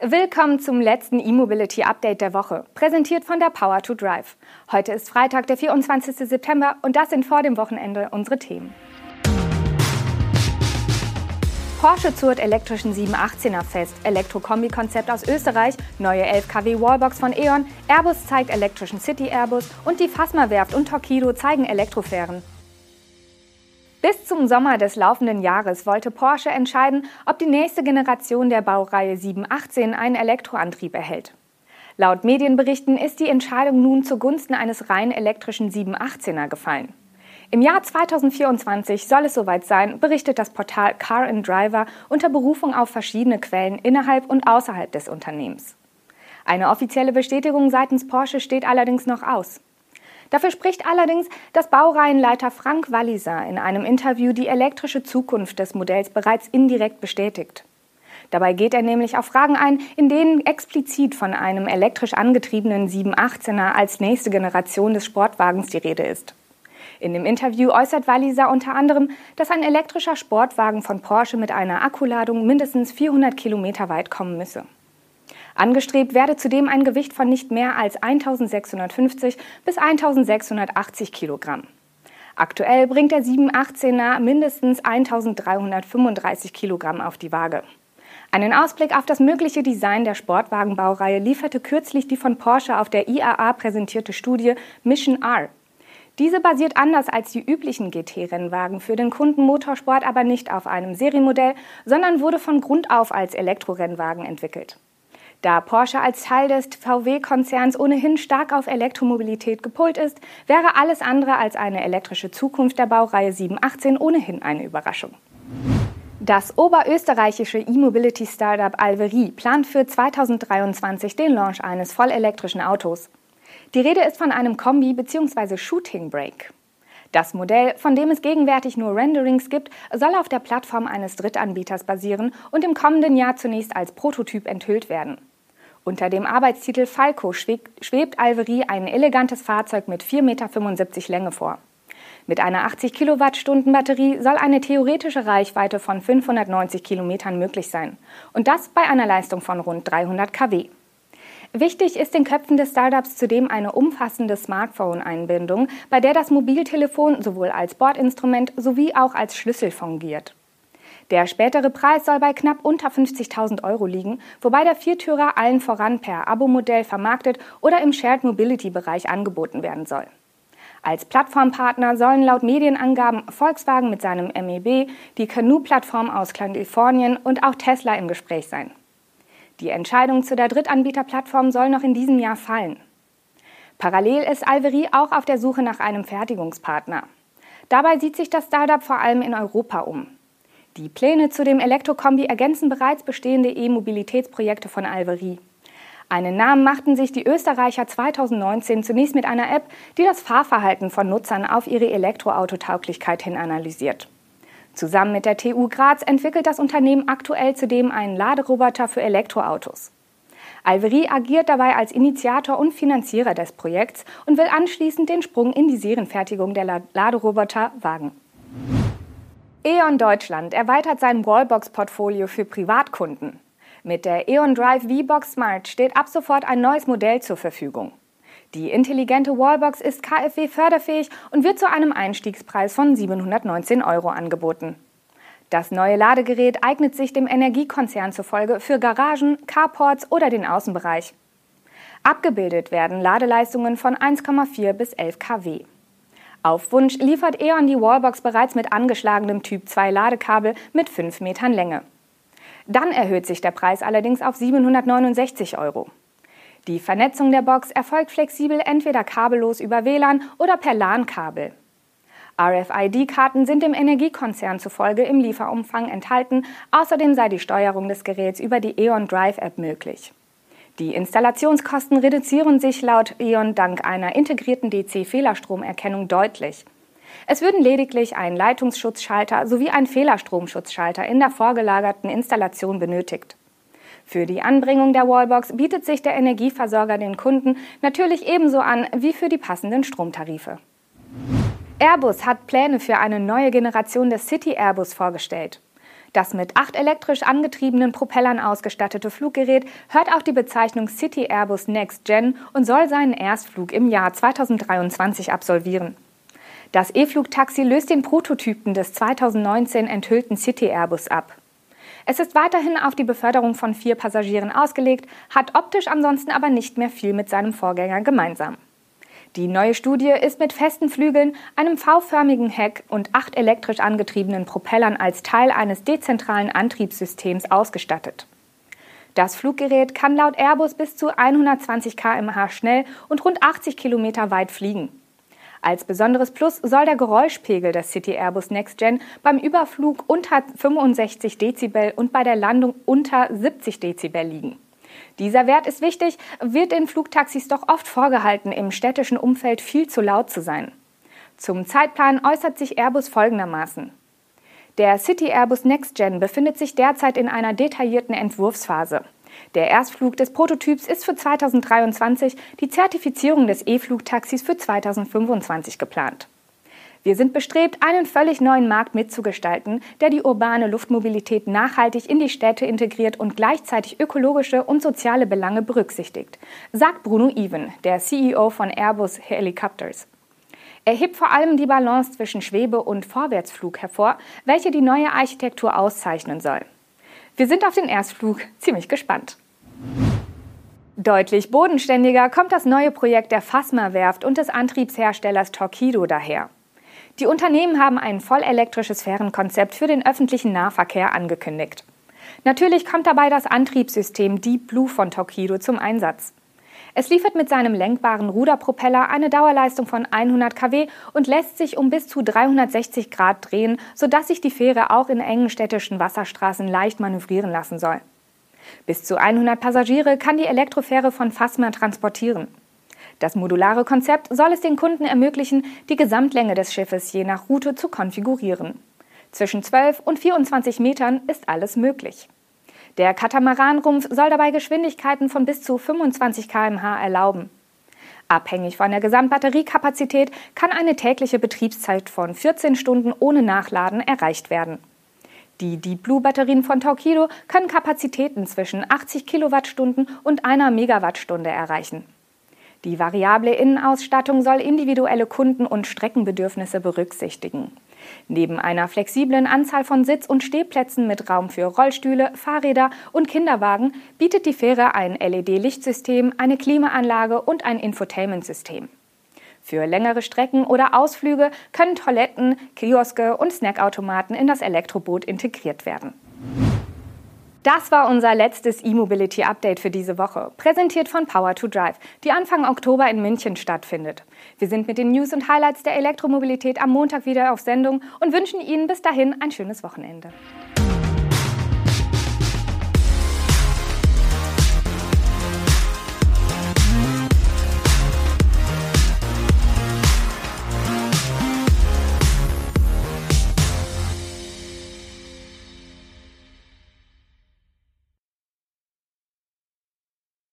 Willkommen zum letzten E-Mobility Update der Woche, präsentiert von der Power to Drive. Heute ist Freitag, der 24. September und das sind vor dem Wochenende unsere Themen. Porsche zurrt elektrischen 718er fest, Elektro-Kombi-Konzept aus Österreich, neue 11 kW Wallbox von E.ON, Airbus zeigt elektrischen City Airbus und die Fasma Werft und Torquido zeigen Elektrofähren. Bis zum Sommer des laufenden Jahres wollte Porsche entscheiden, ob die nächste Generation der Baureihe 718 einen Elektroantrieb erhält. Laut Medienberichten ist die Entscheidung nun zugunsten eines rein elektrischen 718er gefallen. Im Jahr 2024 soll es soweit sein, berichtet das Portal Car and Driver unter Berufung auf verschiedene Quellen innerhalb und außerhalb des Unternehmens. Eine offizielle Bestätigung seitens Porsche steht allerdings noch aus. Dafür spricht allerdings, dass Baureihenleiter Frank Walliser in einem Interview die elektrische Zukunft des Modells bereits indirekt bestätigt. Dabei geht er nämlich auf Fragen ein, in denen explizit von einem elektrisch angetriebenen 718er als nächste Generation des Sportwagens die Rede ist. In dem Interview äußert Walliser unter anderem, dass ein elektrischer Sportwagen von Porsche mit einer Akkuladung mindestens 400 Kilometer weit kommen müsse. Angestrebt werde zudem ein Gewicht von nicht mehr als 1650 bis 1680 Kilogramm. Aktuell bringt der 718er mindestens 1335 Kilogramm auf die Waage. Einen Ausblick auf das mögliche Design der Sportwagenbaureihe lieferte kürzlich die von Porsche auf der IAA präsentierte Studie Mission R. Diese basiert anders als die üblichen GT-Rennwagen für den Kunden Motorsport aber nicht auf einem Serienmodell, sondern wurde von Grund auf als Elektrorennwagen entwickelt. Da Porsche als Teil des VW-Konzerns ohnehin stark auf Elektromobilität gepolt ist, wäre alles andere als eine elektrische Zukunft der Baureihe 718 ohnehin eine Überraschung. Das oberösterreichische E-Mobility-Startup Alveri plant für 2023 den Launch eines vollelektrischen Autos. Die Rede ist von einem Kombi- bzw. Shooting Brake. Das Modell, von dem es gegenwärtig nur Renderings gibt, soll auf der Plattform eines Drittanbieters basieren und im kommenden Jahr zunächst als Prototyp enthüllt werden. Unter dem Arbeitstitel Falco schwebt Alveri ein elegantes Fahrzeug mit 4,75 Meter Länge vor. Mit einer 80 Kilowattstunden Batterie soll eine theoretische Reichweite von 590 Kilometern möglich sein. Und das bei einer Leistung von rund 300 kW. Wichtig ist den Köpfen des Startups zudem eine umfassende Smartphone-Einbindung, bei der das Mobiltelefon sowohl als Bordinstrument sowie auch als Schlüssel fungiert. Der spätere Preis soll bei knapp unter 50.000 Euro liegen, wobei der Viertürer allen voran per Abo-Modell vermarktet oder im Shared Mobility-Bereich angeboten werden soll. Als Plattformpartner sollen laut Medienangaben Volkswagen mit seinem MEB, die Canoe-Plattform aus Kalifornien und auch Tesla im Gespräch sein. Die Entscheidung zu der Drittanbieterplattform soll noch in diesem Jahr fallen. Parallel ist Alveri auch auf der Suche nach einem Fertigungspartner. Dabei sieht sich das Startup vor allem in Europa um. Die Pläne zu dem Elektrokombi ergänzen bereits bestehende E-Mobilitätsprojekte von Alveri. Einen Namen machten sich die Österreicher 2019 zunächst mit einer App, die das Fahrverhalten von Nutzern auf ihre Elektroautotauglichkeit hin analysiert. Zusammen mit der TU Graz entwickelt das Unternehmen aktuell zudem einen Laderoboter für Elektroautos. Alveri agiert dabei als Initiator und Finanzierer des Projekts und will anschließend den Sprung in die Serienfertigung der Laderoboter wagen. E.ON Deutschland erweitert sein Wallbox-Portfolio für Privatkunden. Mit der E.ON Drive V-Box Smart steht ab sofort ein neues Modell zur Verfügung. Die intelligente Wallbox ist KfW förderfähig und wird zu einem Einstiegspreis von 719 Euro angeboten. Das neue Ladegerät eignet sich dem Energiekonzern zufolge für Garagen, Carports oder den Außenbereich. Abgebildet werden Ladeleistungen von 1,4 bis 11 kW. Auf Wunsch liefert E.ON die Wallbox bereits mit angeschlagenem Typ 2 Ladekabel mit 5 Metern Länge. Dann erhöht sich der Preis allerdings auf 769 Euro. Die Vernetzung der Box erfolgt flexibel entweder kabellos über WLAN oder per LAN-Kabel. RFID-Karten sind dem Energiekonzern zufolge im Lieferumfang enthalten. Außerdem sei die Steuerung des Geräts über die E.ON Drive-App möglich. Die Installationskosten reduzieren sich laut E.ON dank einer integrierten DC-Fehlerstromerkennung deutlich. Es würden lediglich ein Leitungsschutzschalter sowie ein Fehlerstromschutzschalter in der vorgelagerten Installation benötigt. Für die Anbringung der Wallbox bietet sich der Energieversorger den Kunden natürlich ebenso an wie für die passenden Stromtarife. Airbus hat Pläne für eine neue Generation des City Airbus vorgestellt. Das mit acht elektrisch angetriebenen Propellern ausgestattete Fluggerät hört auch die Bezeichnung City Airbus Next Gen und soll seinen Erstflug im Jahr 2023 absolvieren. Das E-Flugtaxi löst den Prototypen des 2019 enthüllten City Airbus ab. Es ist weiterhin auf die Beförderung von vier Passagieren ausgelegt, hat optisch ansonsten aber nicht mehr viel mit seinem Vorgänger gemeinsam. Die neue Studie ist mit festen Flügeln, einem V-förmigen Heck und acht elektrisch angetriebenen Propellern als Teil eines dezentralen Antriebssystems ausgestattet. Das Fluggerät kann laut Airbus bis zu 120 km/h schnell und rund 80 km weit fliegen. Als besonderes Plus soll der Geräuschpegel des City Airbus Next Gen beim Überflug unter 65 Dezibel und bei der Landung unter 70 Dezibel liegen. Dieser Wert ist wichtig, wird in Flugtaxis doch oft vorgehalten, im städtischen Umfeld viel zu laut zu sein. Zum Zeitplan äußert sich Airbus folgendermaßen. Der City Airbus Next Gen befindet sich derzeit in einer detaillierten Entwurfsphase. Der Erstflug des Prototyps ist für 2023, die Zertifizierung des E-Flugtaxis für 2025 geplant. Wir sind bestrebt, einen völlig neuen Markt mitzugestalten, der die urbane Luftmobilität nachhaltig in die Städte integriert und gleichzeitig ökologische und soziale Belange berücksichtigt, sagt Bruno Even, der CEO von Airbus Helicopters. Er hebt vor allem die Balance zwischen Schwebe- und Vorwärtsflug hervor, welche die neue Architektur auszeichnen soll. Wir sind auf den Erstflug ziemlich gespannt. Deutlich bodenständiger kommt das neue Projekt der Fasma-Werft und des Antriebsherstellers Torquido daher. Die Unternehmen haben ein vollelektrisches Fährenkonzept für den öffentlichen Nahverkehr angekündigt. Natürlich kommt dabei das Antriebssystem Deep Blue von Torquido zum Einsatz. Es liefert mit seinem lenkbaren Ruderpropeller eine Dauerleistung von 100 kW und lässt sich um bis zu 360 Grad drehen, sodass sich die Fähre auch in engen städtischen Wasserstraßen leicht manövrieren lassen soll. Bis zu 100 Passagiere kann die Elektrofähre von Fassmer transportieren. Das modulare Konzept soll es den Kunden ermöglichen, die Gesamtlänge des Schiffes je nach Route zu konfigurieren. Zwischen 12 und 24 Metern ist alles möglich. Der Katamaranrumpf soll dabei Geschwindigkeiten von bis zu 25 km/h erlauben. Abhängig von der Gesamtbatteriekapazität kann eine tägliche Betriebszeit von 14 Stunden ohne Nachladen erreicht werden. Die Deep Blue Batterien von Torquido können Kapazitäten zwischen 80 Kilowattstunden und einer Megawattstunde erreichen. Die variable Innenausstattung soll individuelle Kunden- und Streckenbedürfnisse berücksichtigen. Neben einer flexiblen Anzahl von Sitz- und Stehplätzen mit Raum für Rollstühle, Fahrräder und Kinderwagen bietet die Fähre ein LED-Lichtsystem, eine Klimaanlage und ein Infotainment-System. Für längere Strecken oder Ausflüge können Toiletten, Kioske und Snackautomaten in das Elektroboot integriert werden. Das war unser letztes E-Mobility Update für diese Woche, präsentiert von Power to Drive, die Anfang Oktober in München stattfindet. Wir sind mit den News und Highlights der Elektromobilität am Montag wieder auf Sendung und wünschen Ihnen bis dahin ein schönes Wochenende.